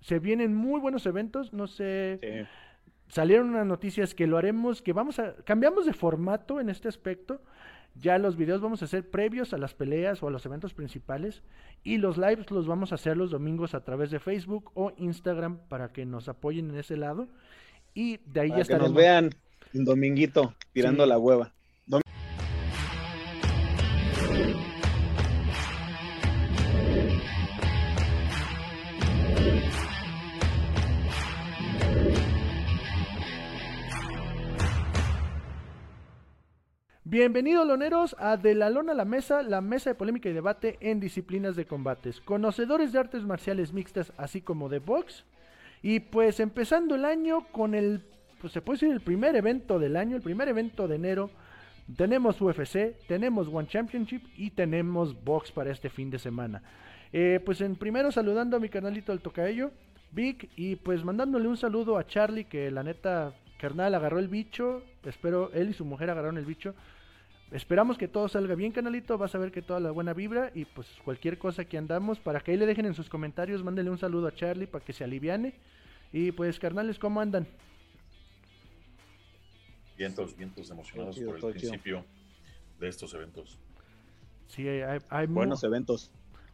Se vienen muy buenos eventos, no sé. Salieron unas noticias que lo haremos, que vamos a. Cambiamos de formato en este aspecto. Ya los videos vamos a hacer previos a las peleas o a los eventos principales. Y los lives los vamos a hacer los domingos a través de Facebook o Instagram para que nos apoyen en ese lado. Y de ahí para ya que nos vean un dominguito tirando la hueva. Bienvenidos loneros a De la Lona a la Mesa, la mesa de polémica y debate en disciplinas de combates, conocedores de artes marciales mixtas así como de box. Y pues empezando el año con el, pues se puede decir el primer evento del año, el primer evento de enero. Tenemos UFC, tenemos One Championship y tenemos box para este fin de semana. Eh, pues en primero saludando a mi canalito el Tocaello, Vic, y pues mandándole un saludo a Charlie que la neta carnal agarró el bicho, espero él y su mujer agarraron el bicho. Esperamos que todo salga bien, canalito. Vas a ver que toda la buena vibra y pues cualquier cosa que andamos, para que ahí le dejen en sus comentarios, mándenle un saludo a Charlie para que se aliviane. Y pues, carnales, ¿cómo andan? Vientos, vientos emocionados por el principio de estos eventos. Sí, hay, hay buenos eventos.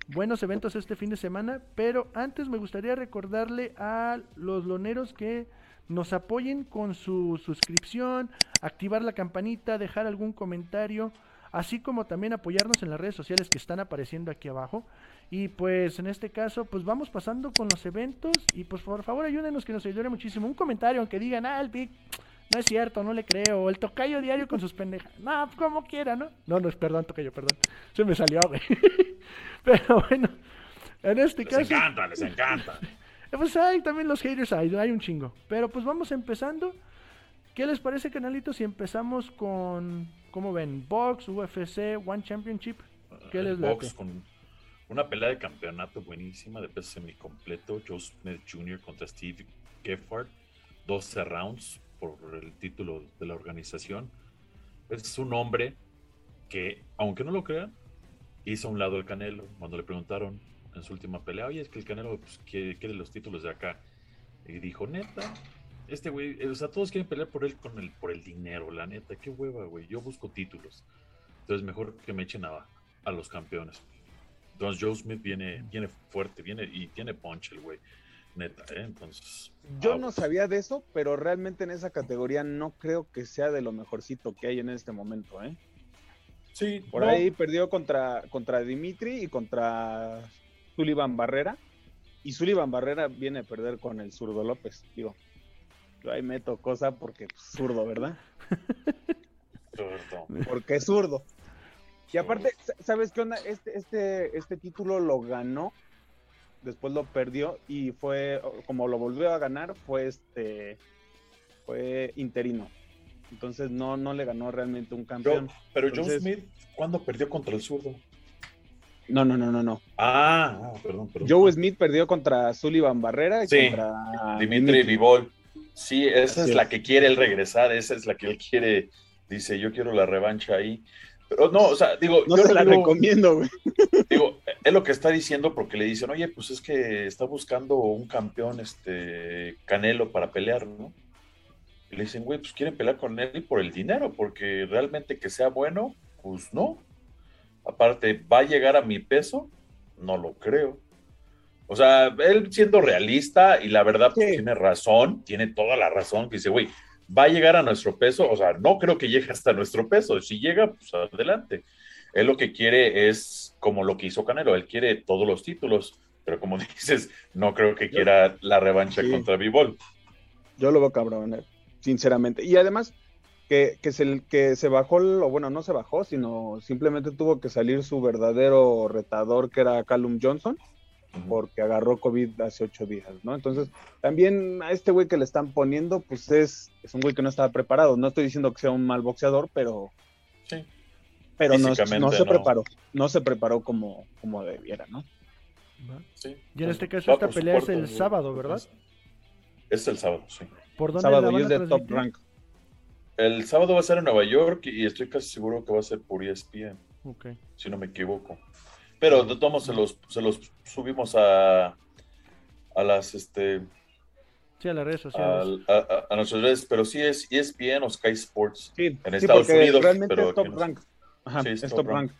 Buenos eventos este fin de semana, pero antes me gustaría recordarle a los loneros que nos apoyen con su suscripción, activar la campanita, dejar algún comentario, así como también apoyarnos en las redes sociales que están apareciendo aquí abajo. Y pues en este caso, pues vamos pasando con los eventos y pues por favor ayúdenos que nos ayude muchísimo. Un comentario, aunque digan, ah, el Big, no es cierto, no le creo. El tocayo diario con sus pendejas. No, como quiera, ¿no? No, no es perdón, tocayo, perdón. Se me salió, güey. Pero bueno, en este caso. Les encanta, les encanta. Pues hay también los haters, hay, hay un chingo. Pero pues vamos empezando. ¿Qué les parece, canalito, si empezamos con, ¿cómo ven? Box, UFC, One Championship. ¿Qué les Box con una pelea de campeonato buenísima de peso semicompleto. Joe Smith Jr. contra Steve Geffard. 12 rounds por el título de la organización. Es un hombre que, aunque no lo crean, hizo a un lado el Canelo. Cuando le preguntaron en su última pelea, oye, es que el Canelo pues, quiere, quiere, los títulos de acá. Y dijo, neta, este güey, o sea, todos quieren pelear por él con el, por el dinero, la neta, qué hueva, güey, yo busco títulos. Entonces mejor que me echen a, a los campeones. Entonces Joe Smith viene, viene fuerte, viene y tiene punch el güey. Neta, ¿eh? Entonces. Yo ah, no sabía de eso, pero realmente en esa categoría no creo que sea de lo mejorcito que hay en este momento, ¿eh? Sí. Por no. ahí perdió contra, contra Dimitri y contra Sullivan Barrera. Y Sullivan Barrera viene a perder con el zurdo López. Digo, yo ahí meto cosa porque pues, zurdo, ¿verdad? porque es zurdo. Y aparte, ¿sabes qué onda? Este, este, este título lo ganó, después lo perdió y fue, como lo volvió a ganar, fue este, fue interino. Entonces no, no le ganó realmente un campeón. pero Entonces, John Smith, ¿cuándo perdió contra el zurdo? No, no, no, no, no. Ah, ah perdón, perdón. Joe Smith perdió contra Sullivan Barrera y sí, contra Dimitri Vivol. Sí, esa es, es la que quiere él regresar, esa es la que él quiere, dice, yo quiero la revancha ahí. Pero no, o sea, digo, no yo se la digo, recomiendo, güey. Digo, es lo que está diciendo porque le dicen, oye, pues es que está buscando un campeón, este, Canelo para pelear, ¿no? Y le dicen, güey, pues quieren pelear con él por el dinero, porque realmente que sea bueno, pues no. Aparte, ¿va a llegar a mi peso? No lo creo. O sea, él siendo realista y la verdad pues, sí. tiene razón, tiene toda la razón, que dice, güey, va a llegar a nuestro peso, o sea, no creo que llegue hasta nuestro peso, si llega, pues adelante. Él lo que quiere es como lo que hizo Canelo, él quiere todos los títulos, pero como dices, no creo que quiera la revancha sí. contra Bivol. Yo lo veo cabrón, sinceramente. Y además, que, que, se, que se bajó, o bueno, no se bajó, sino simplemente tuvo que salir su verdadero retador, que era Callum Johnson, porque agarró COVID hace ocho días, ¿no? Entonces, también a este güey que le están poniendo, pues es, es un güey que no estaba preparado. No estoy diciendo que sea un mal boxeador, pero. Sí. Pero no, no, se preparó. No se preparó como, como debiera, ¿no? Sí. Y en este caso, esta pelea es el sábado, ¿verdad? Es el sábado, sí. ¿Por dónde sábado y es de top rank. El sábado va a ser en Nueva York y estoy casi seguro que va a ser por ESPN. Ok. Si no me equivoco. Pero de todos se los, se los subimos a, a las este Sí, a las redes sociales. a, a- a nuestras redes, pero sí es ESPN o Sky Sports Sí, en sí, Estados porque Unidos. realmente pero es top no. rank. Ajá, Sí, es, es top, top rank.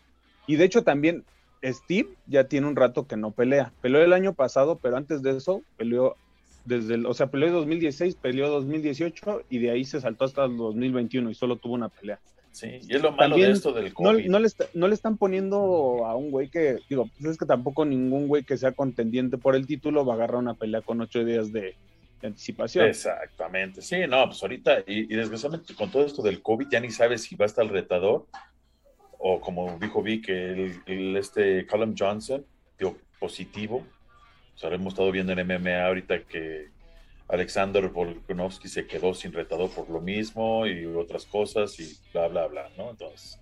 Y de hecho también Steve ya tiene un rato que no pelea. Peleó el año pasado, pero antes de eso peleó desde el, o sea, peleó en 2016, peleó 2018 y de ahí se saltó hasta el 2021 y solo tuvo una pelea. Sí, y es lo malo También de esto del No, COVID. no le está- no le están poniendo a un güey que, digo, pues es que tampoco ningún güey que sea contendiente por el título va a agarrar una pelea con ocho días de, de anticipación. Exactamente, sí, no, pues ahorita, y, y desgraciadamente con todo esto del COVID ya ni sabes si va a estar el retador, o como dijo Vic, el, el, este Callum Johnson dio positivo, o sea, lo hemos estado viendo en MMA ahorita que Alexander Volkanovski se quedó sin retador por lo mismo y otras cosas y bla, bla, bla, ¿no? Entonces,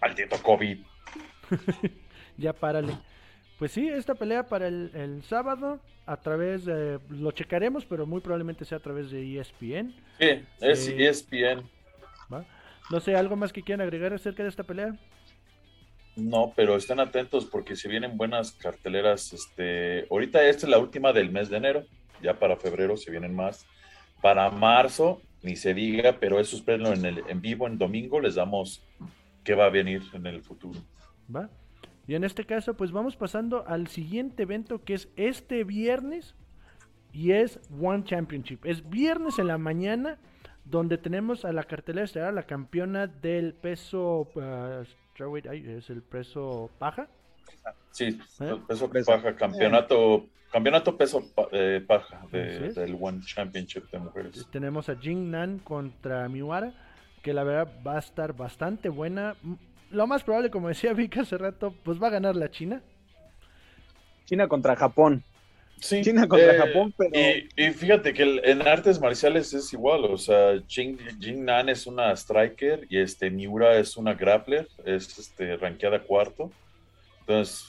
maldito COVID. Ya párale. Pues sí, esta pelea para el, el sábado, a través de. Lo checaremos, pero muy probablemente sea a través de E ESPN. Sí, es E Sí. ESPN. ¿va? No sé, ¿algo más que quieran agregar acerca de esta pelea? No, pero estén atentos porque se vienen buenas carteleras. Este, ahorita esta es la última del mes de enero. Ya para febrero se vienen más. Para marzo, ni se diga, pero eso espérenlo en, el, en vivo en domingo. Les damos qué va a venir en el futuro. ¿Va? Y en este caso, pues vamos pasando al siguiente evento que es este viernes y es One Championship. Es viernes en la mañana donde tenemos a la cartelera estelar, la campeona del peso ay, es el peso paja. Sí, ¿Eh? peso Peso. paja, campeonato, campeonato peso eh, paja de- del One Championship de mujeres. Tenemos a Jing Nan contra Miwara, que la verdad va a estar bastante buena. Lo más probable, como decía Vic hace rato, pues va a ganar la China. China contra Japón. Sí, China contra eh, Japón, pero Y, y fíjate que el- en artes marciales es igual, o sea, Jing, Jing Nan es una striker y este Miura es una grappler, es este rankeada cuarto. Entonces,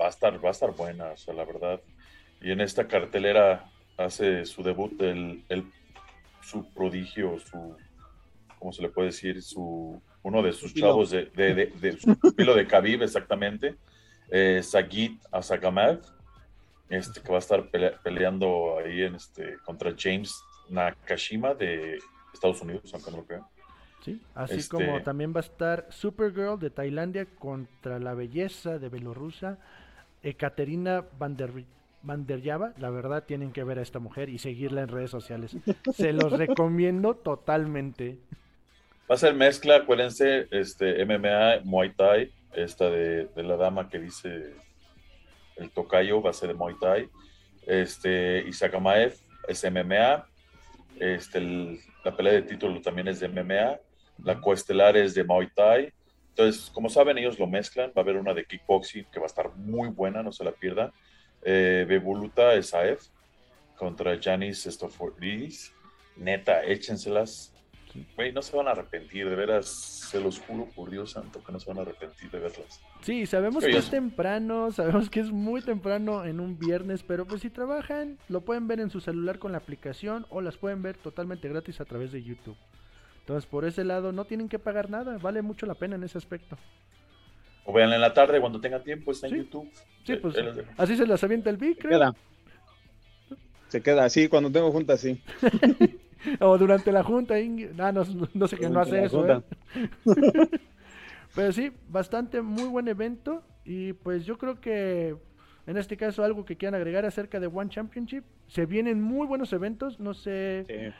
va a estar, va a estar buena, o sea, la verdad. Y en esta cartelera hace su debut el, el- su prodigio, su ¿cómo se le puede decir? Su uno de sus chavos de, de, de, de su pupilo de Khabib, exactamente. Eh, Sagit Asagamev este, que va a estar pelea- peleando ahí en este, contra James Nakashima de Estados Unidos, aunque no lo crean. ¿sí? Así Este- como también va a estar Supergirl de Tailandia contra la belleza de Bielorrusia, Ekaterina Vander Vanderyava. La verdad, tienen que ver a esta mujer y seguirla en redes sociales. Se los recomiendo totalmente. Va a ser mezcla, acuérdense, este, MMA, Muay Thai, esta de, de la dama que dice el tocayo, va a ser de Muay Thai. Este, Isakamaev es MMA. Este, el- la pelea de título también es de MMA. La coestelar es de Muay Thai. Entonces, como saben, ellos lo mezclan. Va a haber una de kickboxing que va a estar muy buena, no se la pierdan. Eh, Bebuluta Esaev contra Janis Stofordis. Neta, échenselas. Güey, no se van a arrepentir, de veras, se los juro por Dios santo que no se van a arrepentir de verlas. Sí, sabemos Sí, que es temprano, sabemos que es muy temprano en un viernes, pero pues si trabajan, lo pueden ver en su celular con la aplicación o las pueden ver totalmente gratis a través de YouTube. Entonces, por ese lado, no tienen que pagar nada, vale mucho la pena en ese aspecto. O vean en la tarde cuando tengan tiempo, está en Sí. YouTube. Sí, Eh, pues así se las avienta el Vic, se creo. queda. Se queda así, cuando tengo junta así. O durante la junta, ah, no, no sé qué no hace eso. ¿eh? Pero sí, bastante muy buen evento. Y pues yo creo que en este caso algo que quieran agregar acerca de One Championship. Se vienen muy buenos eventos. No sé, Sí.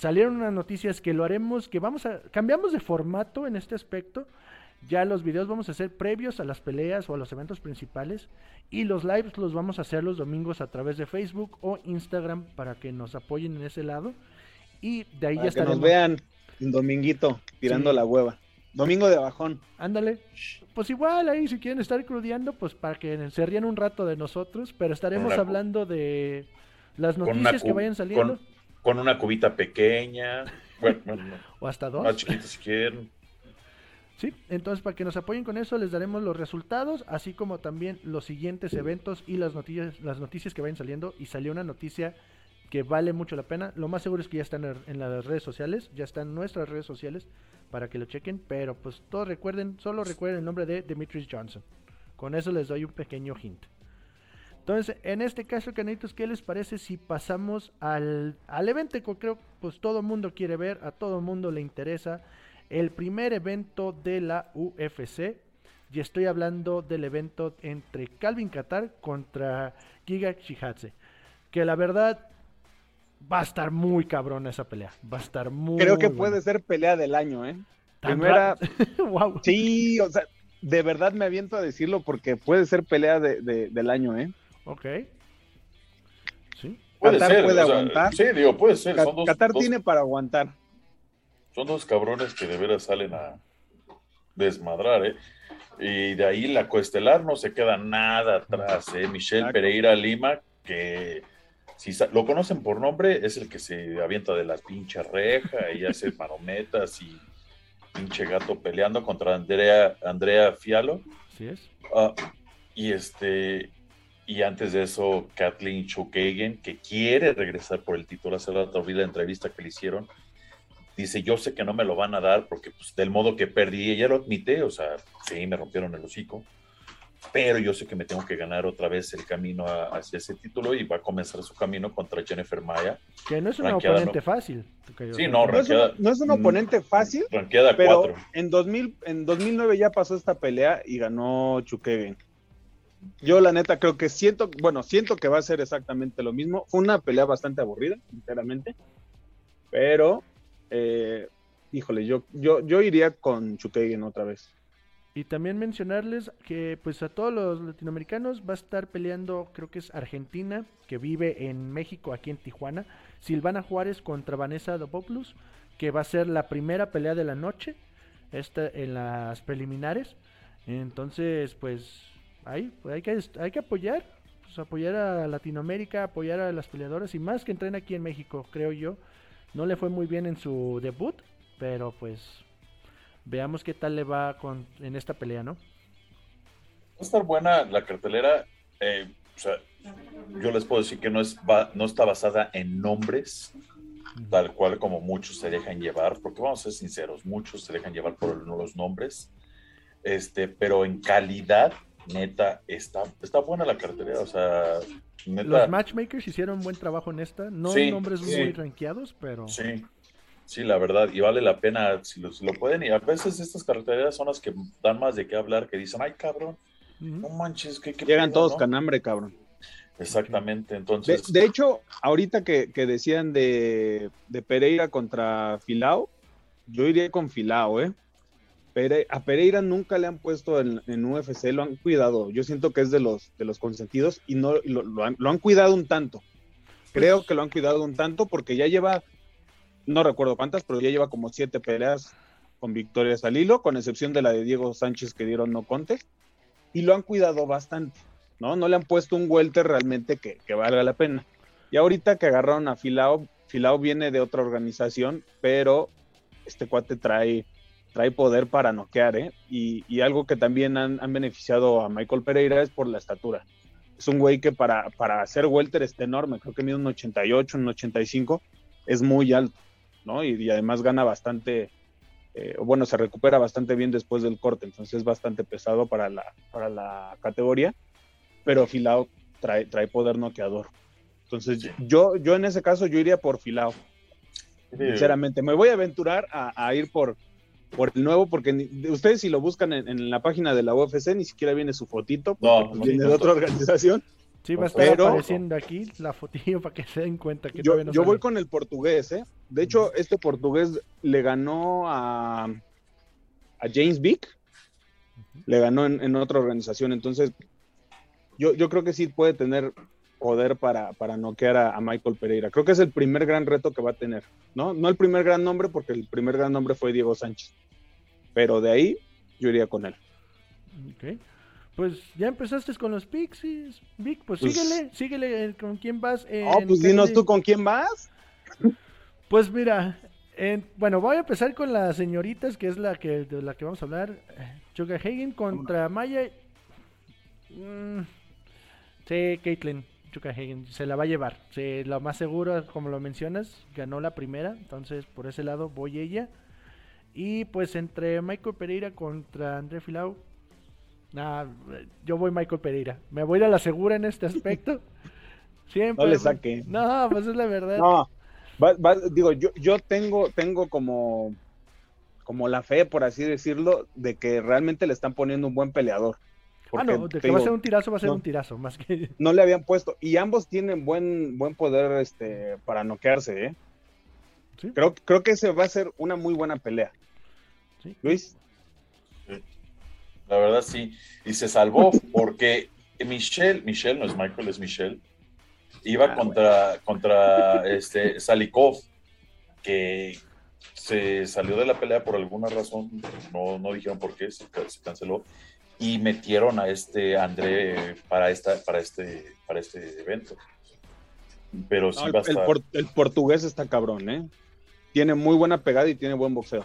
salieron unas noticias que lo haremos, que vamos a, cambiamos de formato en este aspecto. Ya los videos vamos a hacer previos a las peleas o a los eventos principales. Y los lives los vamos a hacer los domingos a través de Facebook o Instagram para que nos apoyen en ese lado. Y de ahí Para ya que nos estaremos. vean un dominguito tirando Sí. la hueva. Domingo de bajón. Ándale. Pues igual ahí si quieren estar crudeando, pues para que se rían un rato de nosotros, pero estaremos una hablando de las noticias que vayan saliendo, Con, con una cubita pequeña, bueno, bueno, no, o hasta dos. más chiquita si quieren. Sí, entonces para que nos apoyen con eso les daremos los resultados, así como también los siguientes eventos y las noticias, las noticias que vayan saliendo. Y salió una noticia que vale mucho la pena. Lo más seguro es que ya están en las redes sociales, ya están nuestras redes sociales para que lo chequen. Pero pues todos recuerden, solo recuerden el nombre de Demetrius Johnson. Con eso les doy un pequeño hint. Entonces, en este caso, canitos, ¿qué les parece si pasamos al, al evento que creo pues todo el mundo quiere ver, a todo el mundo le interesa? El primer evento de la UFC. Y estoy hablando del evento entre Calvin Qatar contra Giga Shihatse. Que la verdad va a estar muy cabrón esa pelea. Va a estar muy. Creo que puede ser pelea del año, ¿eh? Primera. wow. Sí, o sea, de verdad me aviento a decirlo porque puede ser pelea de, del año, ¿eh? Ok. Sí. Puede ser, puede aguantar. sí, digo, puede ser. Qatar tiene para aguantar. Son dos cabrones que de veras salen a desmadrar, ¿eh? Y de ahí la coestelar no se queda nada atrás, ¿eh? Michelle Pereira Lima, que si lo conocen por nombre, es el que se avienta de la pinche reja y hace marometas y pinche gato peleando contra Andrea, Andrea Fialo. Así es. Ah, y este, y antes de eso, Kathleen Chukagan, que quiere regresar por el título, hace rato vi la entrevista que le hicieron. Dice, yo sé que no me lo van a dar porque pues, del modo que perdí, ella lo admite, o sea, sí, me rompieron el hocico, pero yo sé que me tengo que ganar otra vez el camino hacia ese título y va a comenzar su camino contra Jennifer Maya. Que no es un oponente fácil. Sí, no, no, es un, oponente fácil, pero en, 2000, en 2009 ya pasó esta pelea y ganó Chukagan. Yo la neta creo que siento, bueno, siento que va a ser exactamente lo mismo. Fue una pelea bastante aburrida, sinceramente. Pero, eh, híjole, yo, yo, yo iría con Chukagan otra vez. Y también mencionarles que pues a todos los latinoamericanos va a estar peleando, creo que es Argentina, que vive en México, aquí en Tijuana, Silvana Juárez contra Vanessa Dopopoulos, que va a ser la primera pelea de la noche, esta en las preliminares. Entonces, pues ahí hay que, hay que apoyar, pues, apoyar a Latinoamérica, apoyar a las peleadoras y más que entrena aquí en México, creo yo. No le fue muy bien en su debut, pero pues veamos qué tal le va con, en esta pelea, ¿no? Va a estar buena la cartelera. Eh, o sea, yo les puedo decir que no, es, no está basada en nombres, tal cual como muchos se dejan llevar, porque vamos a ser sinceros, muchos se dejan llevar por los nombres, este, pero en calidad neta, está, está buena la cartelera, o sea, Los matchmakers hicieron buen trabajo en esta, no nombres muy rankeados, pero... Sí, sí, la verdad, y vale la pena si lo, pueden, y a veces estas carreteras son las que dan más de qué hablar, que dicen, ay, cabrón, no manches, que... Llegan todos con hambre, cabrón. Exactamente, entonces... De, hecho, ahorita que, decían de, de Pereira contra Filao, yo iría con Filao, ¿eh? a Pereira nunca le han puesto en, UFC, lo han cuidado. Yo siento que es de los, de los consentidos y no lo, han, cuidado un tanto. Creo pues que lo han cuidado un tanto porque ya lleva, no recuerdo cuántas, pero ya lleva como siete peleas con victorias al hilo, con excepción de la de Diego Sánchez que dieron no conte, y lo han cuidado bastante, ¿no? No le han puesto un welter realmente que, que valga la pena. Y ahorita que agarraron a Filao, Filao viene de otra organización, pero este cuate trae trae poder para noquear, ¿eh? Y, algo que también han, beneficiado a Michael Pereira es por la estatura. Es un güey que para, para hacer welter está enorme, creo que mide un 88, un 85, es muy alto, ¿no? Y, además gana bastante, eh, bueno, se recupera bastante bien después del corte, entonces es bastante pesado para la, para la categoría, pero Filao trae, trae poder noqueador. Entonces, yo, yo en ese caso, yo iría por Filao. Sinceramente, me voy a aventurar a ir por, por el nuevo, porque ustedes si lo buscan en, la página de la UFC ni siquiera viene su fotito, porque pues, viene de otra organización. Sí, va a estar apareciendo aquí la fotillo para que se den cuenta que yo, yo voy con el portugués, ¿eh? De hecho, este portugués le ganó a, a James Vick, le ganó en, otra organización, entonces yo, yo creo que sí puede tener poder para, para noquear a, a, Michael Pereira. Creo que es el primer gran reto que va a tener, ¿no? No el primer gran nombre, porque el primer gran nombre fue Diego Sánchez. Pero de ahí yo iría con él. Ok. Pues ya empezaste con los Pixies, Vic, pues, pues síguele, síguele eh, con quién vas. oh, pues dinos tú con quién vas. Pues mira, bueno, voy a empezar con las señoritas, que es la que de la que vamos a hablar. Chuka Hagen contra Maya. Mm, sí, Caitlyn Chuka Hagen se la va a llevar. lo más seguro, como lo mencionas, ganó la primera, entonces por ese lado voy ella. Y pues entre Michael Pereira contra André Filau, Nah, yo voy Michael Pereira. Me voy a la segura en este aspecto. Siempre. No le saque. No, pues es la verdad. No, va- va- digo, yo, yo tengo, tengo como, como la fe, por así decirlo, de que realmente le están poniendo un buen peleador. ah, no, de que va a ser un tirazo, va a ser no. un tirazo, más que. no le habían puesto, y ambos tienen buen, buen poder este, para noquearse, ¿eh? Sí. Creo, creo que ese va a ser una muy buena pelea. Sí. Luis, La verdad sí. Y se salvó porque Michelle, Michelle no es Michael, es Michelle, iba Ah, contra, contra este Salikov, que se salió de la pelea por alguna razón, no, no dijeron por qué, se, ca- se canceló, y metieron a este André para esta, para este, para este evento. Pero sí no, el, va a estar. por- el portugués está cabrón, ¿eh? Tiene muy buena pegada y tiene buen boxeo.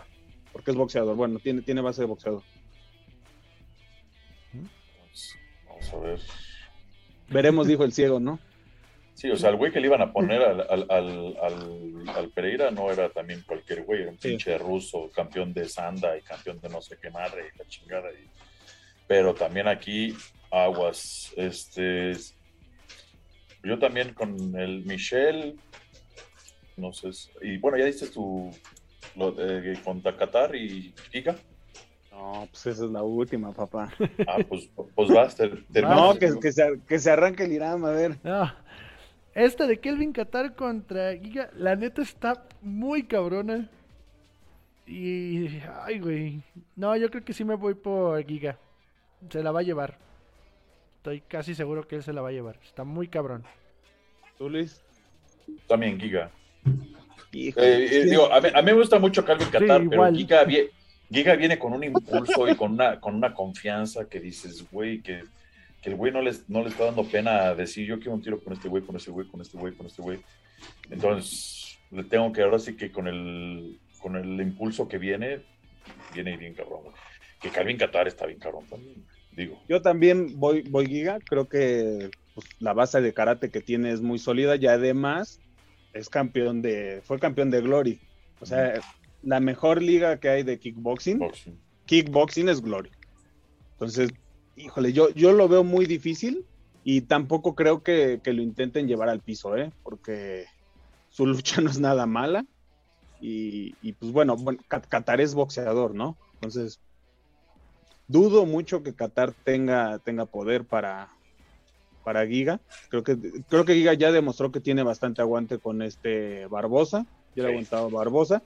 Porque es boxeador. Bueno, tiene, tiene base de boxeador. Vamos a ver. Veremos, dijo el ciego, ¿no? Sí, o sea, el güey que le iban a poner al, al, al, Pereira no era también cualquier güey, era un Sí. pinche ruso, campeón de Sanda y campeón de no sé qué madre y la chingada. y- Pero también aquí, aguas. Este. Yo también con el Michel, no sé. Y bueno, ya diste tu. Lo de, contra Qatar y Giga. No, pues esa es la última, papá. Ah, pues, pues vas, ter-. No, que, que, se, que se arranque el Irán, a ver. No. Esta de Kelvin Qatar contra Giga, la neta está muy cabrona. Y. Ay, güey. No, yo creo que sí me voy por Giga. Se la va a llevar. Estoy casi seguro que él se la va a llevar. Está muy cabrón. ¿Tú, Luis? También Giga. Eh, eh, sí. digo, a mí, a mí me gusta mucho Calvin Qatar, pero igual. Giga, Giga viene con un impulso y con una, con una confianza que dices, güey, que, que el güey no, les, no le está dando pena decir, yo quiero un tiro con este güey, con este güey, con este güey, con este güey. Entonces, le tengo que ahora sí que con el, con el impulso que viene, viene bien cabrón. güey. Que Calvin Qatar está bien cabrón también, digo. Yo también voy, voy Giga, creo que pues, la base de karate que tiene es muy sólida y además es campeón de, fue campeón de Glory. O sea, la mejor liga que hay de kickboxing, Boxing. kickboxing es Glory. Entonces, híjole, yo, yo lo veo muy difícil y tampoco creo que, que lo intenten llevar al piso, ¿eh? Porque su lucha no es nada mala y, y, pues bueno, bueno, Qa- Qatar es boxeador, ¿no? Entonces, dudo mucho que Qatar tenga, tenga poder para, para Giga. Creo que, creo que Giga ya demostró que tiene bastante aguante con este Barbosa. Ya le Sí. aguantado Barbosa.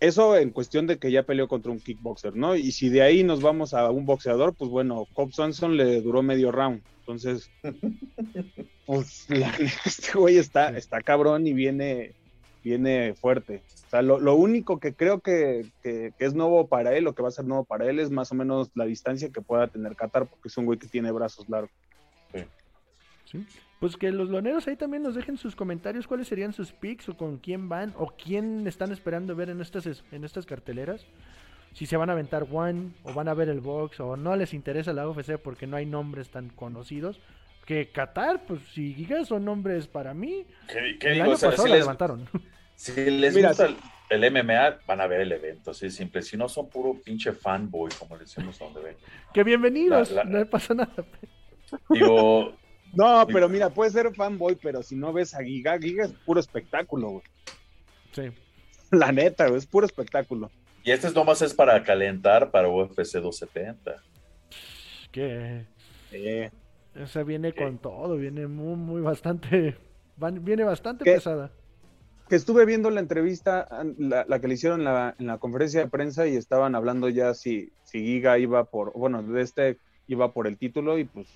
Eso en cuestión de que ya peleó contra un kickboxer, ¿no? Y si de ahí nos vamos a un boxeador, pues bueno, Cobb Swanson le duró medio round. Entonces, pues la este güey está, está cabrón y viene, viene fuerte. O sea, lo, lo único que creo que, que- que es nuevo para él, o que va a ser nuevo para él, es más o menos la distancia que pueda tener Qatar, porque es un güey que tiene brazos largos. ¿sí? Pues que los loneros ahí también nos dejen sus comentarios cuáles serían sus picks o con quién van o quién están esperando ver en estas, es- en estas carteleras. Si se van a aventar One o van a ver el box o no les interesa la UFC porque no hay nombres tan conocidos. Que Qatar, pues si Giga son nombres para mí, ¿Qué, qué el digo? año O sea, pasado si la les, levantaron. Si les Mira, gusta el, el MMA, van a ver el evento, así de simple. Si no, son puro pinche fanboy, como le decimos a donde ven. que bienvenidos, La- la- no pasa nada. Digo, No, pero mira, puede ser fanboy, pero si no ves a Giga, Giga es puro espectáculo, güey. Sí. La neta, güey, es puro espectáculo. y este es nomás es para calentar para UFC 270. Que Eh, esa viene con todo, viene muy, muy bastante, van- viene bastante ¿Qué? pesada. que estuve viendo la entrevista, la, la que le hicieron en la, en la conferencia de prensa y estaban hablando ya si, si Giga iba por, bueno, de este iba por el título y pues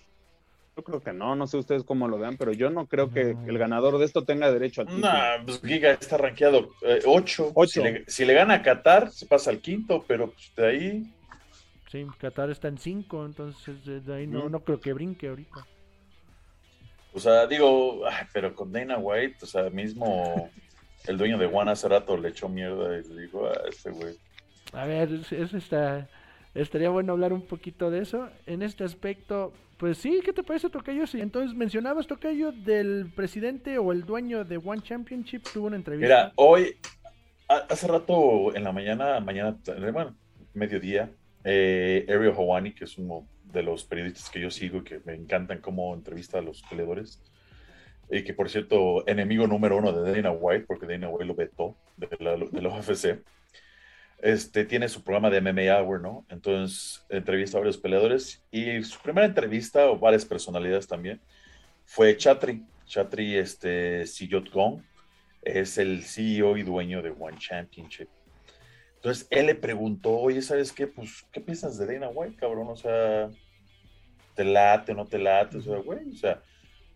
yo creo que no, no sé ustedes cómo lo vean, pero yo no creo que el ganador de esto tenga derecho al título. Nah, pues Giga está rankeado 8. Ocho. Si, le, si le gana a Qatar, se pasa al quinto, pero pues de ahí. Sí, Qatar está en 5, entonces desde ahí no, Mm. no creo que brinque ahorita. O sea, digo, ay, pero con Dana White, o sea, mismo el dueño de One hace rato le echó mierda y le dijo a este güey. A ver, es- eso está, estaría bueno hablar un poquito de eso. En este aspecto, pues sí, ¿qué te parece, Tocayo? Sí, entonces mencionabas, Tocayo, del presidente o el dueño de One Championship, tuvo una entrevista. Mira, hoy, hace rato en la mañana, mañana, bueno, mediodía, eh, Ariel Hawani, que es un mo- de los periodistas que yo sigo y que me encantan cómo entrevista a los peleadores. Y que, por cierto, enemigo número uno de Dana White, porque Dana White lo vetó de la, de. Este, tiene su programa de MMA Hour, ¿no? Entonces, entrevista a varios peleadores. Y su primera entrevista, o varias personalidades también, fue Chatri. Chatri este, Gong es el CEO y dueño de One Championship. Entonces él le preguntó, oye, ¿sabes qué? Pues, ¿qué piensas de Dana White, cabrón? O sea, ¿te late o no te late? O sea, güey, o sea,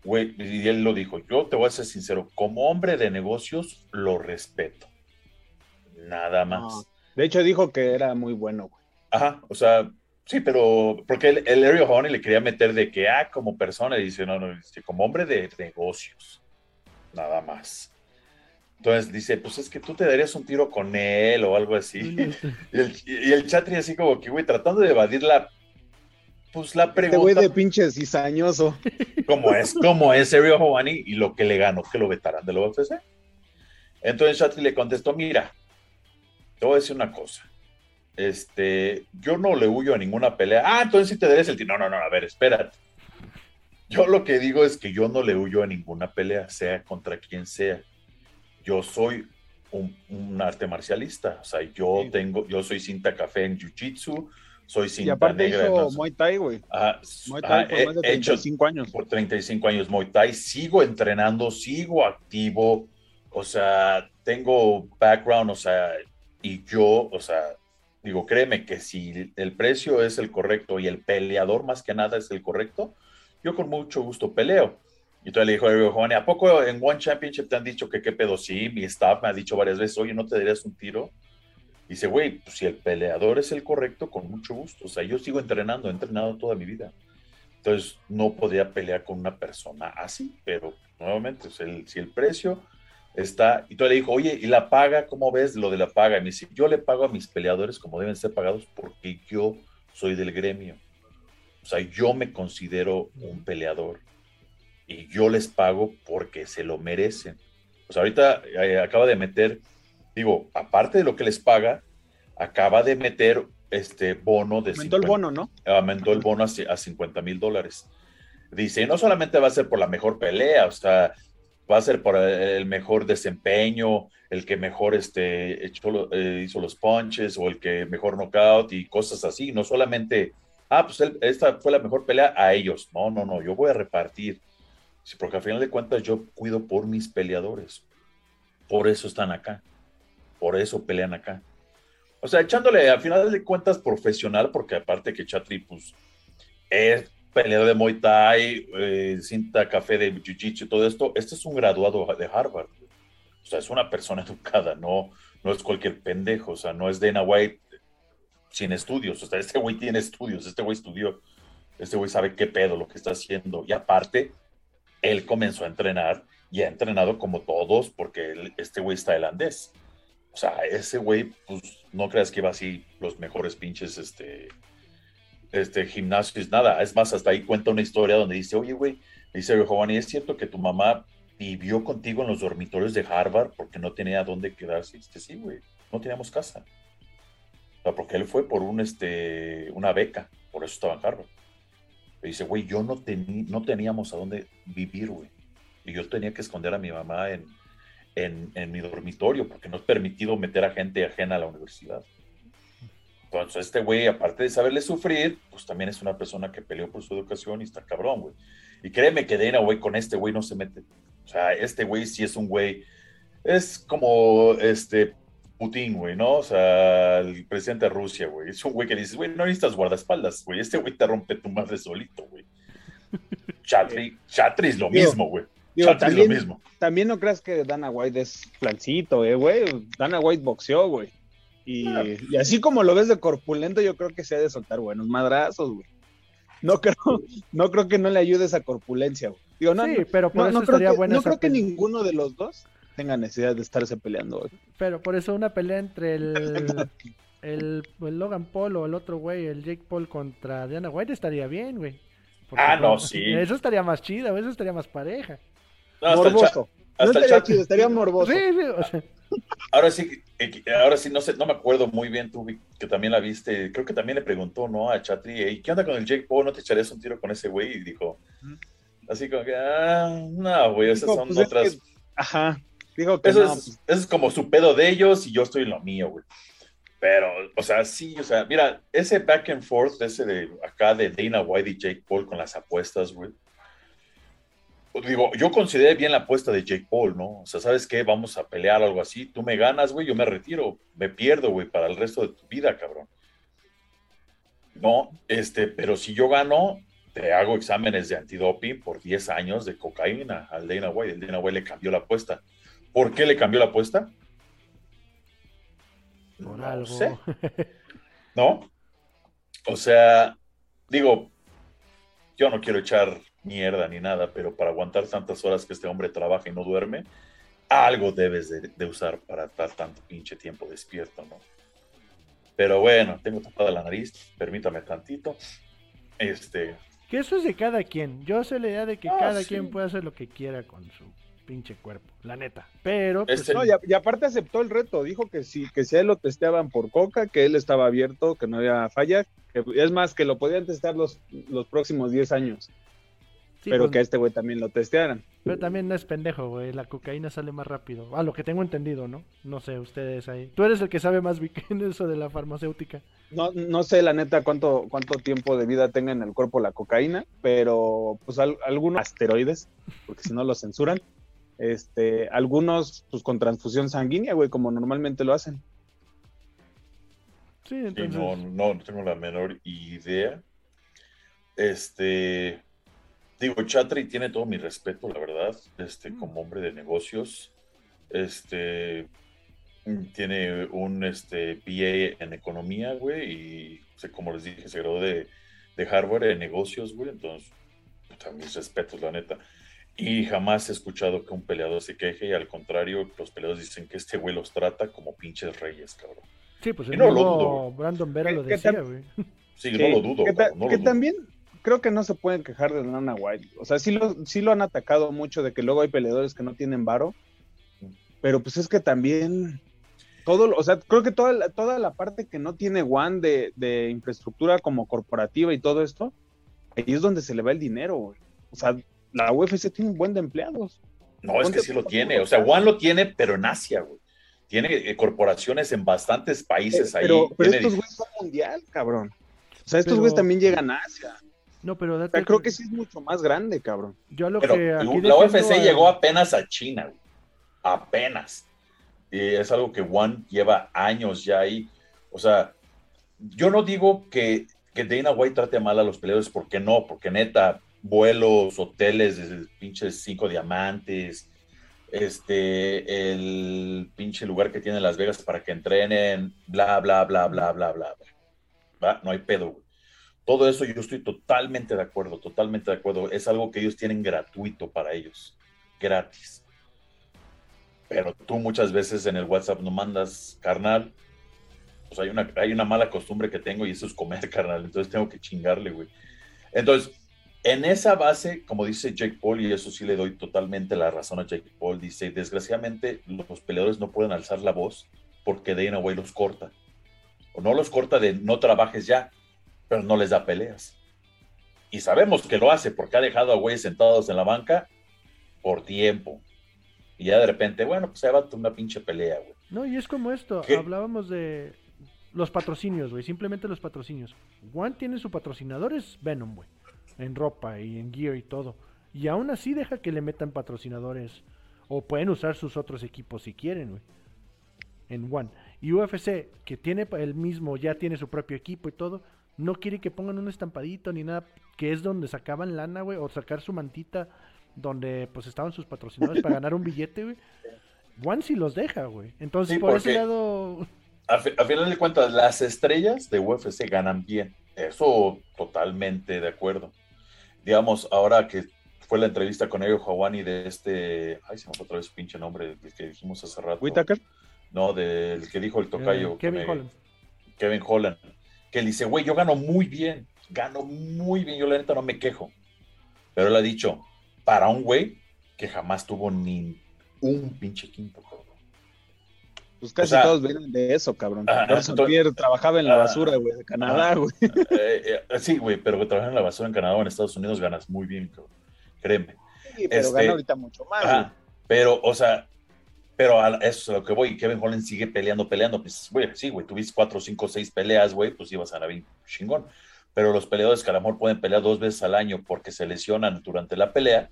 güey, y él lo dijo, yo te voy a ser sincero, como hombre de negocios, lo respeto. Nada más. De hecho, dijo que era muy bueno, güey. Ajá, o sea, sí, pero porque el, el Honey le quería meter de que, ah, como persona, y dice, no, no, dice, como hombre de negocios, nada más. Entonces dice, pues es que tú te darías un tiro con él o algo así. y, el, y el Chatri así como que, güey, tratando de evadir la, pues la pregunta. Este güey de pinche cizañoso. ¿Cómo es? ¿Cómo es Sergio Giovanni? Y lo que le ganó, que lo vetarán de la UFC. Entonces Chatri le contestó, mira, te voy a decir una cosa. Este, yo no le huyo a ninguna pelea. Ah, entonces sí te darías el tiro. No, no, no, a ver, espérate. Yo lo que digo es que yo no le huyo a ninguna pelea, sea contra quien sea yo soy un, arte marcialista, o sea, yo tengo, yo soy cinta café en Jiu-Jitsu, soy cinta y aparte negra. Hizo Muay Thai, güey. Muay Thai por más de 35 años. Por 35 años Muay Thai, sigo entrenando, sigo activo, o sea, tengo background, o sea, y yo, o sea, digo, créeme que si el precio es el correcto y el peleador más que nada es el correcto, yo con mucho gusto peleo. Y entonces le dijo Giovanni, ¿a poco en One Championship te han dicho que qué pedo? Sí, mi staff me ha dicho varias veces, oye, ¿no te darías un tiro? dice, güey, pues si el peleador es el correcto, con mucho gusto. O sea, yo sigo entrenando, he entrenado toda mi vida. Entonces, no podía pelear con una persona así, pero nuevamente, si el precio está... Y entonces le dijo, oye, ¿y la paga? ¿Cómo ves lo de la paga? Y me dice, yo le pago a mis peleadores como deben ser pagados porque yo soy del gremio. O sea, yo me considero un peleador y yo les pago porque se lo merecen. Pues ahorita eh, acaba de meter, digo, aparte de lo que les paga, acaba de meter este bono de... Aumentó el bono, ¿no? Aumentó el bono a, a 50 mil dólares. Dice, no solamente va a ser por la mejor pelea, o sea, va a ser por el mejor desempeño, el que mejor este, eh, hizo los punches o el que mejor knockout y cosas así, no solamente, ah, pues esta fue la mejor pelea a ellos, no, no, no, yo voy a repartir porque al final de cuentas yo cuido por mis peleadores. Por eso están acá. Por eso pelean acá. O sea, echándole al final de cuentas profesional, porque aparte que Chatri, pues, es peleador de Muay Thai, eh, cinta café de Jiu-Jitsu todo esto, este es un graduado de Harvard. O sea, es una persona educada, no, no es cualquier pendejo. O sea, no es Dana White sin estudios. O sea, este güey tiene estudios, este güey estudió. Este güey sabe qué pedo lo que está haciendo. Y aparte, él comenzó a entrenar y ha entrenado como todos porque este güey está tailandés. O sea, ese güey, pues no creas que iba así los mejores pinches este, este gimnasios, nada. Es más, hasta ahí cuenta una historia donde dice, oye, güey, dice Giovanni, ¿es cierto que tu mamá vivió contigo en los dormitorios de Harvard porque no tenía dónde quedarse? Dice, sí, güey, no teníamos casa. O sea, porque él fue por este, una beca, por eso estaba en Harvard. Y dice, güey, yo no, no teníamos a dónde vivir, güey. Y yo tenía que esconder a mi mamá en, en, mi dormitorio porque no es permitido meter a gente ajena a la universidad. Entonces, este güey, aparte de saberle sufrir, pues también es una persona que peleó por su educación y está cabrón, güey. Y créeme que Dana, güey, con este güey no se mete. O sea, este güey sí es un güey, es como este Putin, güey, ¿no? O sea, el presidente de Rusia, güey. Es un güey que dices, güey, no necesitas guardaespaldas, güey. Este güey te rompe tu madre solito, güey. Chatri, Chatri es lo mismo, güey. Chatri también, es lo mismo. También no creas que Dana White es flancito, eh, güey. Dana White boxeó, güey. Y, y, así como lo ves de corpulento, yo creo que se ha de soltar buenos madrazos, güey. No creo, no creo que no le ayude esa corpulencia, güey. Digo, no, sí, pero por eso estaría bueno. No creo que ninguno de los dos tenga necesidad de estarse peleando hoy. Pero por eso una pelea entre el, el, Logan Paul o el otro güey, el Jake Paul contra Diana White estaría bien, güey. ah, no, sí. Eso estaría más chido, eso estaría más pareja. morboso. no estaría chido, estaría morboso. Sí, sí, ahora sí, eh, ahora sí, no sé, no me acuerdo muy bien tú, que también la viste, creo que también le preguntó, ¿no? A Chatri, ¿qué onda con el Jake Paul? ¿No te echarías un tiro con ese güey? Y dijo, así como que, ah, no, güey, esas son pues otras. ajá, dijo que eso, no, es, pues. eso es como su pedo de ellos y yo estoy en lo mío, güey. Pero, o sea, sí, o sea, mira, ese back and forth, ese de acá de Dana White y Jake Paul con las apuestas, güey. Digo, yo consideré bien la apuesta de Jake Paul, ¿no? O sea, ¿sabes qué? Vamos a pelear algo así. Tú me ganas, güey, yo me retiro. Me pierdo, güey, para el resto de tu vida, cabrón. No, este, pero si yo gano, te hago exámenes de antidoping por 10 años de cocaína al Dana White. El Dana White le cambió la apuesta. ¿Por qué le cambió la apuesta? Por No algo. sé. ¿no? O sea, digo, yo no quiero echar mierda ni nada, pero para aguantar tantas horas que este hombre trabaja y no duerme, algo debes de, de usar para estar tanto pinche tiempo despierto, ¿no? Pero bueno, tengo tapada la nariz, permítame tantito. Este, Que eso es de cada quien. Yo sé la idea de que Ah, cada sí. quien puede hacer lo que quiera con su pinche cuerpo, la neta. Pero, pues, Este- No, y, a- y aparte aceptó el reto, dijo que sí, que si a él lo testeaban por coca, que él estaba abierto, que no había falla, que es más, que lo podían testar los, los próximos 10 años, sí, pero pues, que a este güey también lo testearan. pero también no es pendejo, güey. La cocaína sale más rápido. A lo que tengo entendido, ¿no? No sé, ustedes ahí. Tú eres el que sabe más, en eso de la farmacéutica. No, no sé la neta cuánto, cuánto tiempo de vida tenga en el cuerpo la cocaína, pero pues al- algunos asteroides, porque si no lo censuran, este, algunos pues con transfusión sanguínea, güey, como normalmente lo hacen. Sí, Sí, entonces. no, no, no tengo la menor idea. Este, digo, Chatri tiene todo mi respeto, la verdad, este, Mm. como hombre de negocios. Este, tiene un este, BA en economía, güey, y o sea, como les dije, se graduó de, de Harvard en negocios, güey, entonces, puta, mis respetos, la neta. Y jamás he escuchado que un peleador se queje, y al contrario, los peleadores dicen que este güey los trata como pinches reyes, cabrón. Sí, pues el no lo mismo dudo. Brandon Vera ¿Qué- lo decía, güey. Sí, Sí, no lo dudo, que, cabrón, no lo que dudo. también creo que no se pueden quejar de Lana White. O sea, sí lo, sí lo han atacado mucho de que luego hay peleadores que no tienen varo, pero pues es que también todo, o sea, creo que toda la, toda la parte que no tiene One de, de infraestructura como corporativa y todo esto, ahí es donde se le va el dinero, güey. O sea, la UFC tiene un buen de empleados. No, es que sí lo tiene. O sea, One lo tiene, pero en Asia, güey. Tiene eh, corporaciones en bastantes países ahí. pero estos güeyes son mundial, cabrón. O sea, estos Pero- güeyes también llegan a Asia. No, pero O date sea, creo que sí es mucho más grande, cabrón. Yo a lo pero que aquí la UFC a- llegó apenas a China, güey. Apenas. Y es algo que One lleva años ya ahí. O sea, yo no digo que, que Dana White trate mal a los peleadores, porque no, porque neta, vuelos, hoteles, desde pinches cinco diamantes, este, el pinche lugar que tiene Las Vegas para que entrenen, bla, bla, bla, bla, bla, bla, bla. ¿Va? No hay pedo, güey. Todo eso yo estoy totalmente de acuerdo, totalmente de acuerdo. Es algo que ellos tienen gratuito para ellos, gratis. Pero tú muchas veces en el WhatsApp no mandas, carnal. Pues hay una, hay una mala costumbre que tengo y eso es comer, carnal. Entonces tengo que chingarle, güey. Entonces, en esa base, como dice Jake Paul, y eso sí le doy totalmente la razón a Jake Paul, dice, desgraciadamente los peleadores no pueden alzar la voz porque Dana White los corta. O no los corta de no trabajes ya, pero no les da peleas. Y sabemos que lo hace porque ha dejado a güeyes sentados en la banca por tiempo. Y ya de repente, bueno, pues se va una pinche pelea, güey. No, y es como esto, ¿Qué? hablábamos de los patrocinios, güey, simplemente los patrocinios. One tiene su patrocinador, es Venom, güey, en ropa y en gear y todo. Y aún así deja que le metan patrocinadores. O pueden usar sus otros equipos si quieren, güey. En One. Y UFC, que tiene el mismo, ya tiene su propio equipo y todo, no quiere que pongan un estampadito ni nada, que es donde sacaban lana, güey, o sacar su mantita donde pues estaban sus patrocinadores para ganar un billete, güey. One sí los deja, güey. Entonces, Sí, por ese lado, A, fi- a final de cuentas, las estrellas de UFC ganan bien. Eso totalmente de acuerdo. Digamos, ahora que fue la entrevista con Elio Hawani de este. Ay, se me fue otra vez su pinche nombre, del que dijimos hace rato. Whittaker. No, del que dijo el tocayo. eh, Kevin me- Holland. Kevin Holland, que él dice, güey, yo gano muy bien, gano muy bien, yo la neta no me quejo. Pero él ha dicho, para un güey que jamás tuvo ni un pinche quinto, cabrón. Pues casi O sea, todos vienen de eso, cabrón. Entonces- Pierre trabajaba en la Ah, basura, güey, de Canadá, güey. Eh, eh, sí, güey, pero que trabajar en la basura en Canadá o en Estados Unidos ganas muy bien, cabrón. Créeme. Sí, pero Este- gana ahorita mucho más, pero, o sea, pero a eso es a lo que voy. Kevin Holland sigue peleando, peleando. Pues, güey, sí, güey, tuviste cuatro, cinco, seis peleas, güey, pues ibas a ganar bien chingón. Pero los peleadores que a lo mejor pueden pelear dos veces al año porque se lesionan durante la pelea,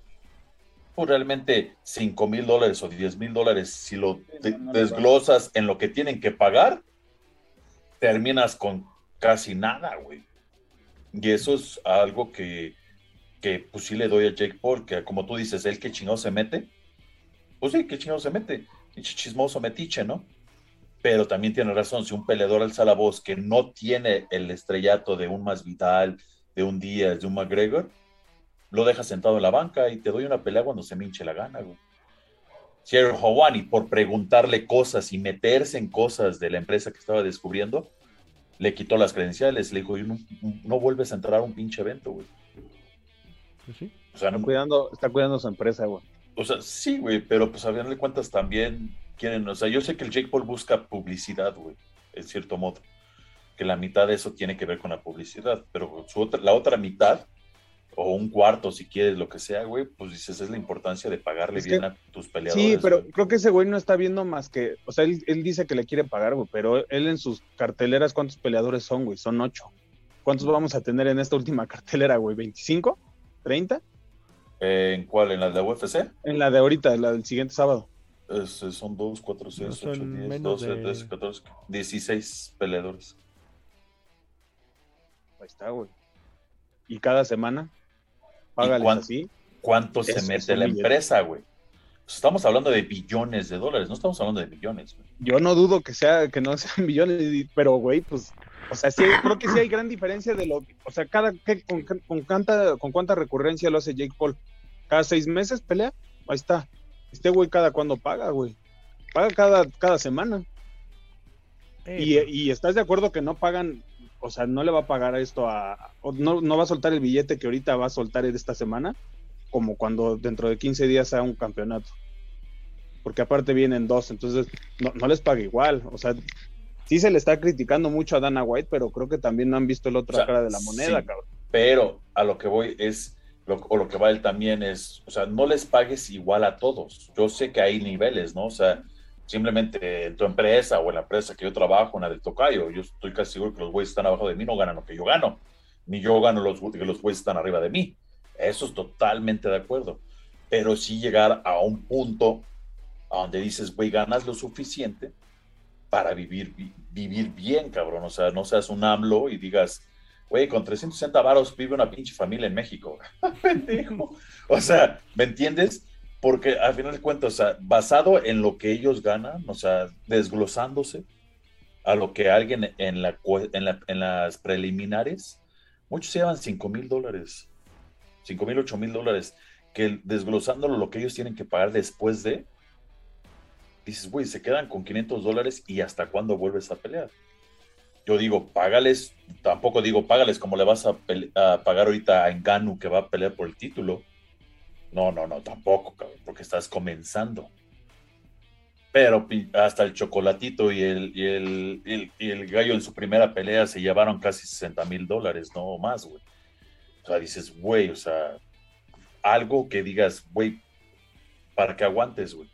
pues realmente 5 mil dólares o 10 mil dólares, si lo desglosas en lo que tienen que pagar, terminas con casi nada, güey. Y eso es algo que, que pues sí le doy a Jake Paul, que como tú dices, él que chingado se mete, pues sí, que chingado se mete, chismoso metiche, ¿no? Pero también tiene razón, si un peleador alza la voz que no tiene el estrellato de un Masvidal, de un Díaz, de un McGregor, lo deja sentado en la banca y te doy una pelea cuando se me hinche la gana, güey. Si Hawani, por preguntarle cosas y meterse en cosas de la empresa que estaba descubriendo, le quitó las credenciales, le dijo, "Y no, no vuelves a entrar a un pinche evento, güey. Pues sí. O sea, Está no- cuidando, está cuidando su empresa, güey. O sea, sí, güey, pero pues a final de cuentas también quieren, o sea, yo sé que el Jake Paul busca publicidad, güey, en cierto modo, que la mitad de eso tiene que ver con la publicidad, pero su otra, la otra mitad, o un cuarto si quieres, lo que sea, güey, pues dices, es la importancia de pagarle Es bien que- a tus peleadores. Sí, pero güey. creo que ese güey no está viendo más que, o sea, él, él dice que le quiere pagar, güey, pero él en sus carteleras, ¿cuántos peleadores son, güey? Son ocho. ¿Cuántos vamos a tener en esta última cartelera, güey? ¿25? ¿30? ¿En cuál? ¿En la de UFC? En la de ahorita, la del siguiente sábado. Es- son 2, 4, 6, No, 8, son 10, menos 12, de- 13, 14, 16 peleadores. Ahí está, güey. Y cada semana, págales cuán- así. ¿Cuánto se mete la billete. empresa, güey? Pues estamos hablando de billones de dólares, no estamos hablando de millones, güey. Yo no dudo que sea, que no sean millones, pero, güey, pues, o sea, sí, creo que sí hay gran diferencia de lo, o sea, cada, que, con, con, cuánta, con cuánta recurrencia lo hace Jake Paul. Cada seis meses pelea, ahí está. Este güey cada cuándo paga, güey. Paga cada, cada semana. Eh, Y, y estás de acuerdo que no pagan, o sea, no le va a pagar esto a, no, no va a soltar el billete que ahorita va a soltar de esta semana, como cuando dentro de 15 días sea un campeonato. Porque aparte vienen dos, entonces no, no les paga igual. O sea, sí se le está criticando mucho a Dana White, pero creo que también no han visto la otra O sea, cara de la moneda, sí. cabrón. Pero a lo que voy es, lo, o lo que va él también es, o sea, no les pagues igual a todos. Yo sé que hay niveles, ¿no? O sea, simplemente en tu empresa o en la empresa que yo trabajo, en la del Tocayo, yo estoy casi seguro que los güeyes están abajo de mí, no ganan lo que yo gano, ni yo gano los, que los güeyes están arriba de mí. Eso es totalmente de acuerdo. Pero sí llegar a un punto a donde dices, güey, ganas lo suficiente para vivir, vi- vivir bien, cabrón. O sea, no seas un AMLO y digas, güey, con 360 varos vive una pinche familia en México. Pendejo. O sea, ¿me entiendes? Porque al final de cuentas, o sea, basado en lo que ellos ganan, o sea, desglosándose a lo que alguien en, la- en las preliminares, muchos se llevan 5 mil dólares, 5 mil, 8 mil dólares, que desglosándolo lo que ellos tienen que pagar después de, dices, güey, se quedan con 500 dólares y hasta cuándo vuelves a pelear. Yo digo, págales, tampoco digo, págales como le vas a, pagar ahorita a Enganu que va a pelear por el título. No, no, no, tampoco, cabrón, porque estás comenzando. Pero hasta el chocolatito y el, y el, y el, y el gallo en su primera pelea se llevaron casi 60 mil dólares, no más, güey. O sea, dices, güey, o sea, algo que digas, güey, para que aguantes, güey.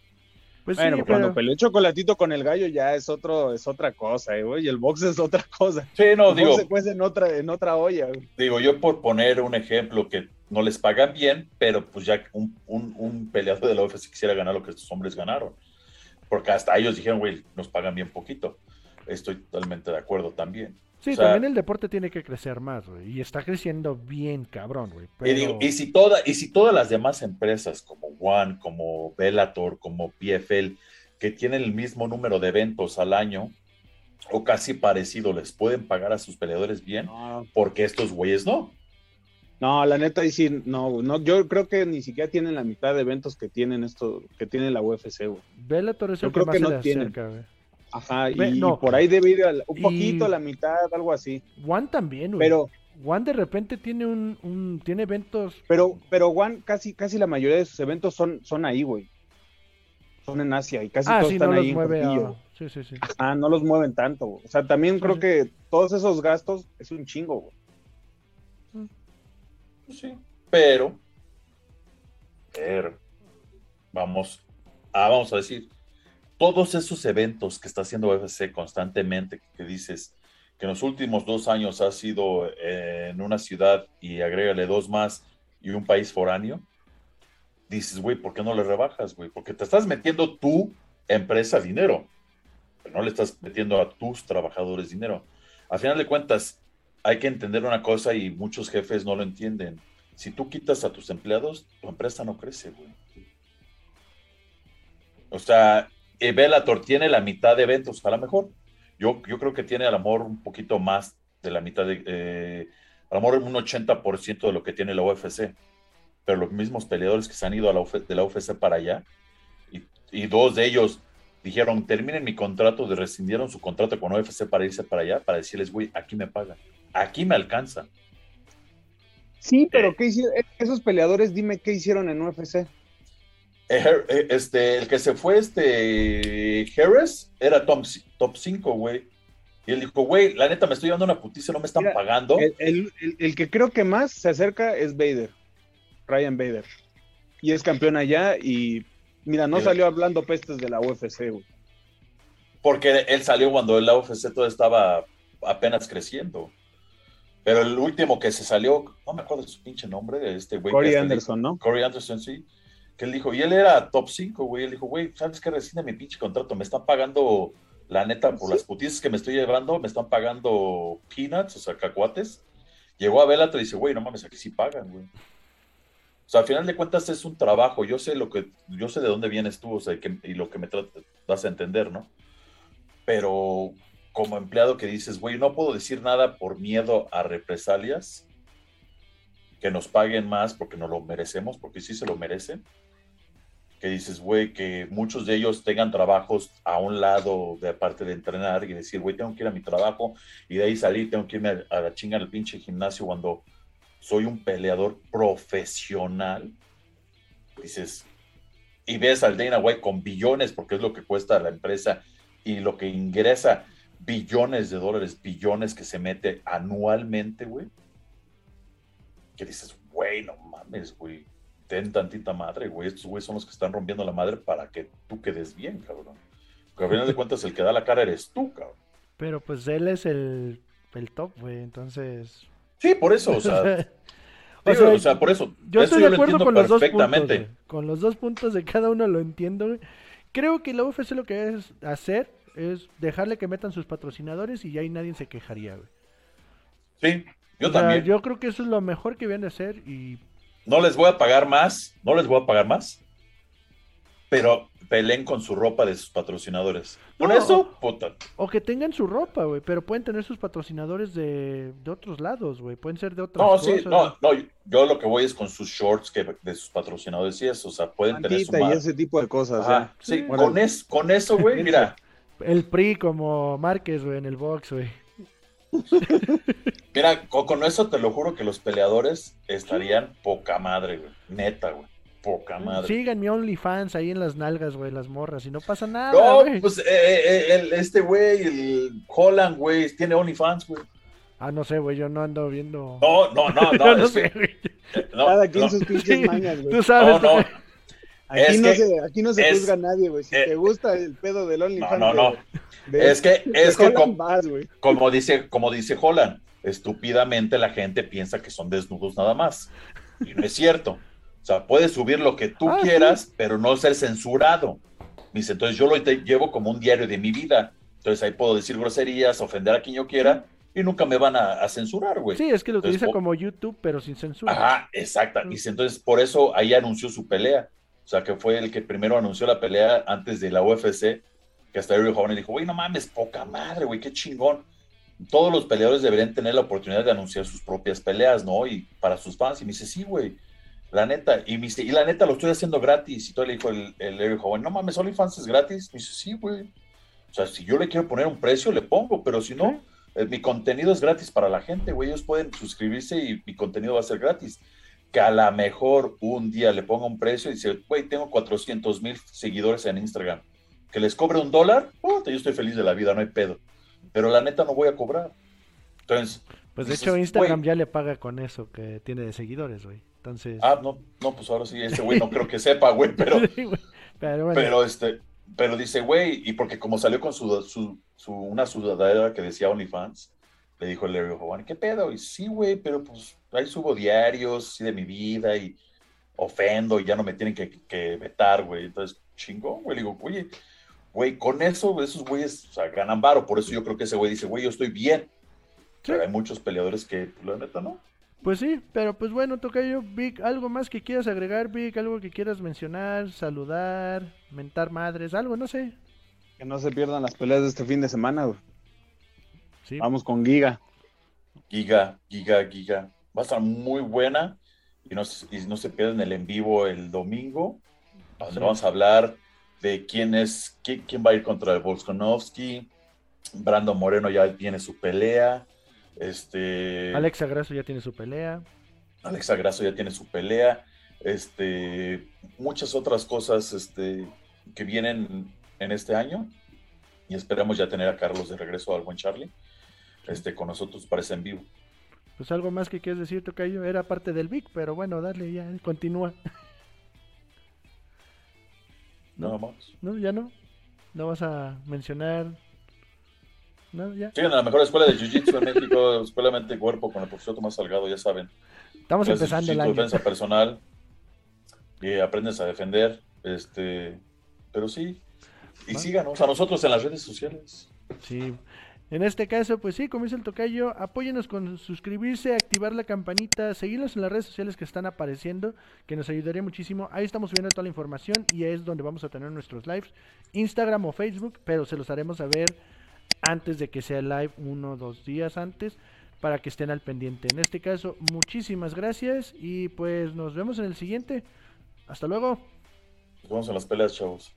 Pues Bueno, sí, cuando pero- peleó Chocolatito con el gallo ya es otro, es otra cosa, eh, güey. Y el box es otra cosa. Sí, no, el digo, box se en otra, en otra olla, güey. digo, yo por poner un ejemplo que no les pagan bien, pero pues ya un, un, un peleador de la UFC quisiera ganar lo que estos hombres ganaron. Porque hasta ellos dijeron, güey, nos pagan bien poquito. Estoy totalmente de acuerdo también. Sí, o sea- también el deporte tiene que crecer más, güey. Y está creciendo bien, cabrón, güey. Y, digo, y, si toda, y si todas las demás empresas como One, como Bellator, como PFL, que tienen el mismo número de eventos al año, o casi parecido, les pueden pagar a sus peleadores bien, No, porque estos güeyes no. no, la neta, ahí sí, no, güey, no, yo creo que ni siquiera tienen la mitad de eventos que tienen esto, que tiene la UFC, güey. Bellator es Yo el que creo más que se no le tienen. güey. Ajá, y, Ve- no. por ahí debe ir al- un Y- poquito, la mitad, algo así. One también, güey. Pero, One de repente tiene un, un- tiene eventos. pero, pero Juan, casi, casi la mayoría de sus eventos son, son ahí, güey. Son en Asia y casi ah, todos sí, están no ahí los en mueve a. Portillo. Sí, Sí, sí. Ah, no los mueven tanto. güey. O sea, también Sí, creo sí. que todos esos gastos es un chingo. güey. Pues sí, pero, pero, vamos, a, vamos a decir, todos esos eventos que está haciendo UFC constantemente, que dices que en los últimos dos años ha sido eh, en una ciudad y agrégale dos más y un país foráneo, dices, güey, ¿por qué no le rebajas, güey? Porque te estás metiendo tu empresa dinero, pero no le estás metiendo a tus trabajadores dinero. A final de cuentas, hay que entender una cosa y muchos jefes no lo entienden. Si tú quitas a tus empleados, tu empresa no crece, güey. O sea, eh, Bellator tiene la mitad de eventos, a lo mejor. Yo, yo creo que tiene a lo mejor un poquito más de la mitad de, eh, a lo mejor un 80% de lo que tiene la UFC. Pero los mismos peleadores que se han ido a la UF de la UFC para allá, y, y dos de ellos dijeron, terminen mi contrato, de rescindieron su contrato con UFC para irse para allá, para decirles, güey, aquí me pagan, aquí me alcanza. Sí, pero ¿qué hicieron? Esos peleadores, dime qué hicieron en UFC. Eh, Este, el que se fue, este, Harris, era top, top 5, güey. Y él dijo, güey, la neta me estoy llevando una putiza, no me están Mira, pagando. El, el- el- el que creo que más se acerca es Vader, Ryan Vader. Y es campeón allá y mira, no salió hablando pestes de la UFC, güey. Porque él salió cuando el UFC todo estaba apenas creciendo. Pero el último que se salió, no me acuerdo de su pinche nombre, de este güey. Corey Anderson, ¿no? Corey Anderson, sí. Que él dijo, y él era top 5, güey. Él dijo, güey, ¿sabes qué? Rescinde mi pinche contrato. Me están pagando, la neta, por Sí. las putizas que me estoy llevando, me están pagando peanuts, o sea, cacuates. Llegó a Bellator y dice, güey, no mames, aquí sí pagan, güey. O sea, al final de cuentas es un trabajo. Yo sé lo que, yo sé de dónde vienes tú, o sea, y, que- y lo que me das a entender, ¿no? Pero como empleado que dices, güey, no puedo decir nada por miedo a represalias, que nos paguen más porque nos lo merecemos, porque sí se lo merecen. Que dices, güey, que muchos de ellos tengan trabajos a un lado de aparte de entrenar y decir, güey, tengo que ir a mi trabajo y de ahí salir, tengo que irme a, la chinga al pinche gimnasio cuando soy un peleador profesional. Dices, y ves al Dana White con billones, porque es lo que cuesta la empresa y lo que ingresa billones de dólares, billones que se mete anualmente, güey. Que dices, güey, no mames, güey. Ten tantita madre, güey. Estos güeyes son los que están rompiendo la madre para que tú quedes bien, cabrón. Porque al final de cuentas, el que da la cara eres tú, cabrón. Pero pues él es el, el top, güey, entonces... Sí, por eso, o sea, O sea, o sea, por eso. Yo eso estoy yo de lo acuerdo entiendo con los dos puntos. güey. Con los dos puntos de cada uno lo entiendo, güey. Creo que la UFC lo que es hacer es dejarle que metan sus patrocinadores y ya ahí nadie se quejaría, güey. Sí, yo O sea, también. yo creo que eso es lo mejor que vienen de hacer y No les voy a pagar más, no les voy a pagar más, pero peleen con su ropa de sus patrocinadores. Con No. eso, puta. o que tengan su ropa, güey, pero pueden tener sus patrocinadores de, de otros lados, güey, pueden ser de otras No, cosas. sí, no, no, yo lo que voy es con sus shorts que, de sus patrocinadores y eso, o sea, pueden tener su y ese tipo de cosas. Ajá, sí, Sí. con, es, con eso, güey, mira, El PRI como Márquez, güey, en el box, güey. mira, con, eso te lo juro que los peleadores estarían poca madre, güey, neta, güey, poca madre. Sigan mi OnlyFans ahí en las nalgas, güey, las morras, y no pasa nada, No, güey. pues eh, eh, el- este güey, el Holland, güey, tiene OnlyFans, güey. Ah, no sé, güey, yo no ando viendo... No, no, no, no, no es sé, güey. no, Cada quien no. sus pinches mañas, güey. Tú sabes, No, no, güey. Aquí es no que- se, aquí no se es- juzga a nadie, güey. Si eh, te gusta el pedo del OnlyFans. no, no. de- de- Es que, es que com- como dice, como dice Holland, estúpidamente la gente piensa que son desnudos nada más. Y no es cierto. O sea, puedes subir lo que tú Ah, sí. quieras, pero no ser censurado. Dice, entonces yo lo llevo como un diario de mi vida. Entonces ahí puedo decir groserías, ofender a quien yo quiera, y nunca me van a, a censurar, güey. Sí, es que lo Entonces, utiliza como YouTube, pero sin censura. Ajá, exacta. Dice, entonces por eso ahí anunció su pelea. O sea, que fue el que primero anunció la pelea antes de la UFC, que hasta Ariel Joven dijo, güey, no mames, poca madre, güey, qué chingón. Todos los peleadores deberían tener la oportunidad de anunciar sus propias peleas, ¿no? Y para sus fans. Y me dice, sí, güey, la neta. Y me dice, y la neta lo estoy haciendo gratis. Y todo le dijo el, el Ariel Joven, no mames, OnlyFans es gratis. Me dice, sí, güey. O sea, si yo le quiero poner un precio, le pongo, pero si no, eh, mi contenido es gratis para la gente, güey. Ellos pueden suscribirse y mi contenido va a ser gratis. Que a lo mejor un día le ponga un precio y dice, güey, tengo 400 mil seguidores en Instagram. que les cobre un dólar, puta, yo estoy feliz de la vida, no hay pedo. Pero la neta no voy a cobrar. Entonces. Pues de dices, hecho Instagram güey, ya le paga con eso que tiene de seguidores, güey. Entonces... Ah, no, no, pues ahora sí, ese güey no creo que sepa, güey, pero, Sí, pero bueno, pero este, pero dice, güey, y porque como salió con su, su, su- una sudadera que decía OnlyFans, le dijo el Larry Hogan, ¿qué pedo? Y sí, güey, pero pues ahí subo diarios, sí, de mi vida, y ofendo, y ya no me tienen que, que vetar, güey. Entonces, chingón, güey, le digo, oye, güey, con eso, esos güeyes, o sea, ganan varo, por eso yo creo que ese güey dice, güey, yo estoy bien. Pero hay muchos peleadores que, pues, la neta, no. Pues sí, pero pues bueno, Tocayo, Vic, ¿algo más que quieras agregar, Vic? ¿Algo que quieras mencionar, saludar, mentar madres, algo, no sé? Que no se pierdan las peleas de este fin de semana, güey. Sí, Vamos con Giga. Giga, Giga, Giga. Va a estar muy buena y no, se- y no se pierdan el en vivo el domingo, donde Sí. vamos a hablar de quién es, quién, quién va a ir contra el Volkanovski. Brando Moreno ya tiene su pelea. Este, Alexa Grasso ya tiene su pelea. Alexa Grasso ya tiene su pelea. Este, muchas otras cosas este, que vienen en este año. Y esperamos ya tener a Carlos de regreso al buen Charlie este, con nosotros para ese en vivo. Pues algo más que quieras decir, Tocayo, era parte del Vic, pero bueno, dale, ya, continúa. Nada más. ¿No? ¿Ya no? ¿No vas a mencionar? ¿No? ¿Ya? Siguen a la mejor escuela de Jiu-Jitsu en México, Escuela Mente y Cuerpo, con el profesor Tomás Salgado, ya saben. Estamos empezando el año. defensa personal, y aprendes a defender, este, pero sí, y síganos a nosotros en las redes sociales. Sí. En este caso, pues sí, como dice el tocayo, apóyenos con suscribirse, activar la campanita, seguirnos en las redes sociales que están apareciendo, que nos ayudaría muchísimo. Ahí estamos subiendo toda la información y es donde vamos a tener nuestros lives, Instagram o Facebook, pero se los haremos saber antes de que sea live, uno o dos días antes, para que estén al pendiente. En este caso, muchísimas gracias y pues nos vemos en el siguiente. Hasta luego. Nos vemos en las peleas, chavos.